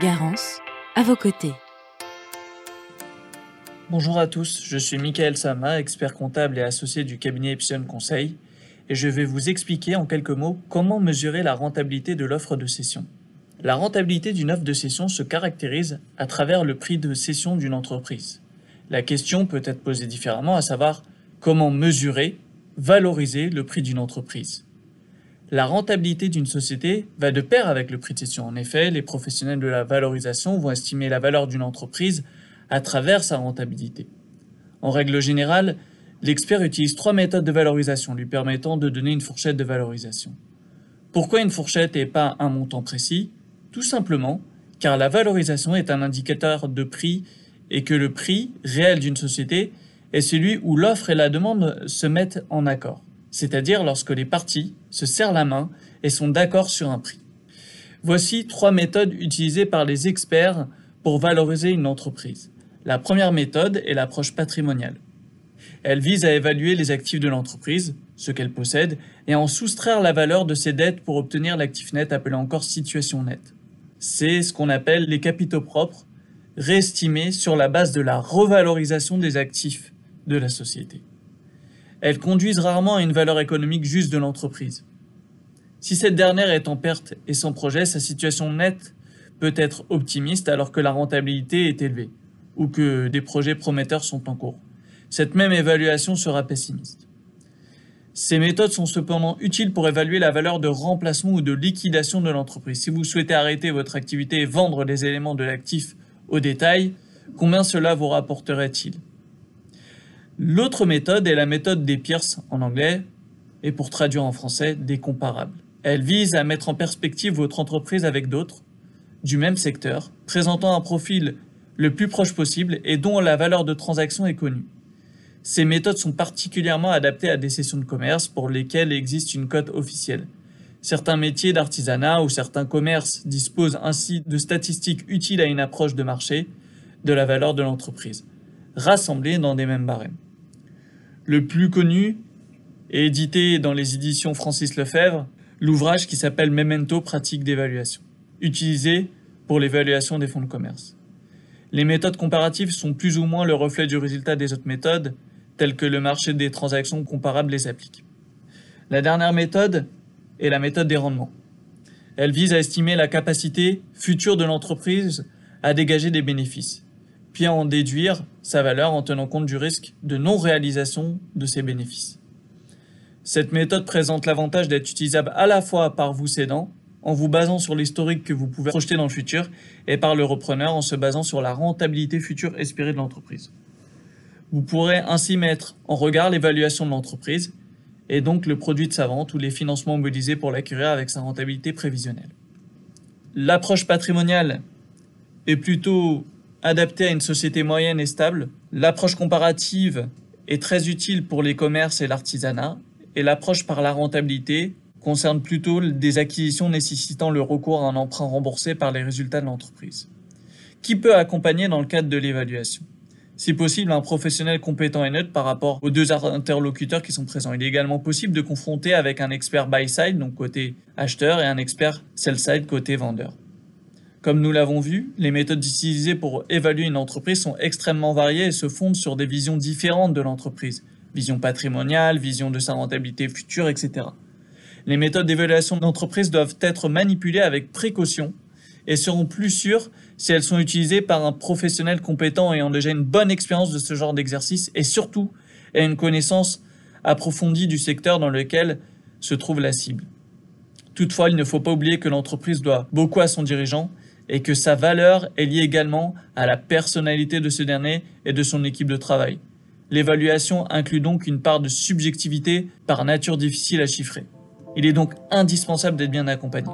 Garance, à vos côtés. Bonjour à tous, je suis Michael Sama, expert comptable et associé du cabinet Epsilon Conseil, et je vais vous expliquer en quelques mots comment mesurer la rentabilité de l'offre de cession. La rentabilité d'une offre de cession se caractérise à travers le prix de cession d'une entreprise. La question peut être posée différemment, à savoir comment mesurer, valoriser le prix d'une entreprise. La rentabilité d'une société va de pair avec le prix de cession. En effet, les professionnels de la valorisation vont estimer la valeur d'une entreprise à travers sa rentabilité. En règle générale, l'expert utilise trois méthodes de valorisation lui permettant de donner une fourchette de valorisation. Pourquoi une fourchette et pas un montant précis? Tout simplement car la valorisation est un indicateur de prix et que le prix réel d'une société est celui où l'offre et la demande se mettent en accord, c'est-à-dire lorsque les parties se serrent la main et sont d'accord sur un prix. Voici trois méthodes utilisées par les experts pour valoriser une entreprise. La première méthode est l'approche patrimoniale. Elle vise à évaluer les actifs de l'entreprise, ce qu'elle possède, et à en soustraire la valeur de ses dettes pour obtenir l'actif net appelé encore situation nette. C'est ce qu'on appelle les capitaux propres, réestimés sur la base de la revalorisation des actifs de la société. Elles conduisent rarement à une valeur économique juste de l'entreprise. Si cette dernière est en perte et sans projet, sa situation nette peut être optimiste alors que la rentabilité est élevée ou que des projets prometteurs sont en cours. Cette même évaluation sera pessimiste. Ces méthodes sont cependant utiles pour évaluer la valeur de remplacement ou de liquidation de l'entreprise. Si vous souhaitez arrêter votre activité et vendre les éléments de l'actif au détail, combien cela vous rapporterait-il? L'autre méthode est la méthode des Pierce en anglais et pour traduire en français des comparables. Elle vise à mettre en perspective votre entreprise avec d'autres du même secteur, présentant un profil le plus proche possible et dont la valeur de transaction est connue. Ces méthodes sont particulièrement adaptées à des sessions de commerce pour lesquelles existe une cote officielle. Certains métiers d'artisanat ou certains commerces disposent ainsi de statistiques utiles à une approche de marché de la valeur de l'entreprise, rassemblées dans des mêmes barèmes. Le plus connu est édité dans les éditions Francis Lefebvre, l'ouvrage qui s'appelle Memento pratique d'évaluation, utilisé pour l'évaluation des fonds de commerce. Les méthodes comparatives sont plus ou moins le reflet du résultat des autres méthodes, telles que le marché des transactions comparables les applique. La dernière méthode est la méthode des rendements. Elle vise à estimer la capacité future de l'entreprise à dégager des bénéfices, puis à en déduire sa valeur en tenant compte du risque de non-réalisation de ces bénéfices. Cette méthode présente l'avantage d'être utilisable à la fois par vous cédant en vous basant sur l'historique que vous pouvez projeter dans le futur et par le repreneur en se basant sur la rentabilité future espérée de l'entreprise. Vous pourrez ainsi mettre en regard l'évaluation de l'entreprise et donc le produit de sa vente ou les financements mobilisés pour l'acquérir avec sa rentabilité prévisionnelle. L'approche patrimoniale est plutôt adaptée à une société moyenne et stable. L'approche comparative est très utile pour les commerces et l'artisanat et l'approche par la rentabilité concerne plutôt des acquisitions nécessitant le recours à un emprunt remboursé par les résultats de l'entreprise. Qui peut accompagner dans le cadre de l'évaluation? Si possible, un professionnel compétent et neutre par rapport aux deux interlocuteurs qui sont présents. Il est également possible de confronter avec un expert buy-side, donc côté acheteur, et un expert sell-side, côté vendeur. Comme nous l'avons vu, les méthodes utilisées pour évaluer une entreprise sont extrêmement variées et se fondent sur des visions différentes de l'entreprise. Vision patrimoniale, vision de sa rentabilité future, etc. Les méthodes d'évaluation d'entreprise doivent être manipulées avec précaution et seront plus sûres si elles sont utilisées par un professionnel compétent ayant déjà une bonne expérience de ce genre d'exercice et surtout une connaissance approfondie du secteur dans lequel se trouve la cible. Toutefois, il ne faut pas oublier que l'entreprise doit beaucoup à son dirigeant et que sa valeur est liée également à la personnalité de ce dernier et de son équipe de travail. L'évaluation inclut donc une part de subjectivité par nature difficile à chiffrer. Il est donc indispensable d'être bien accompagné.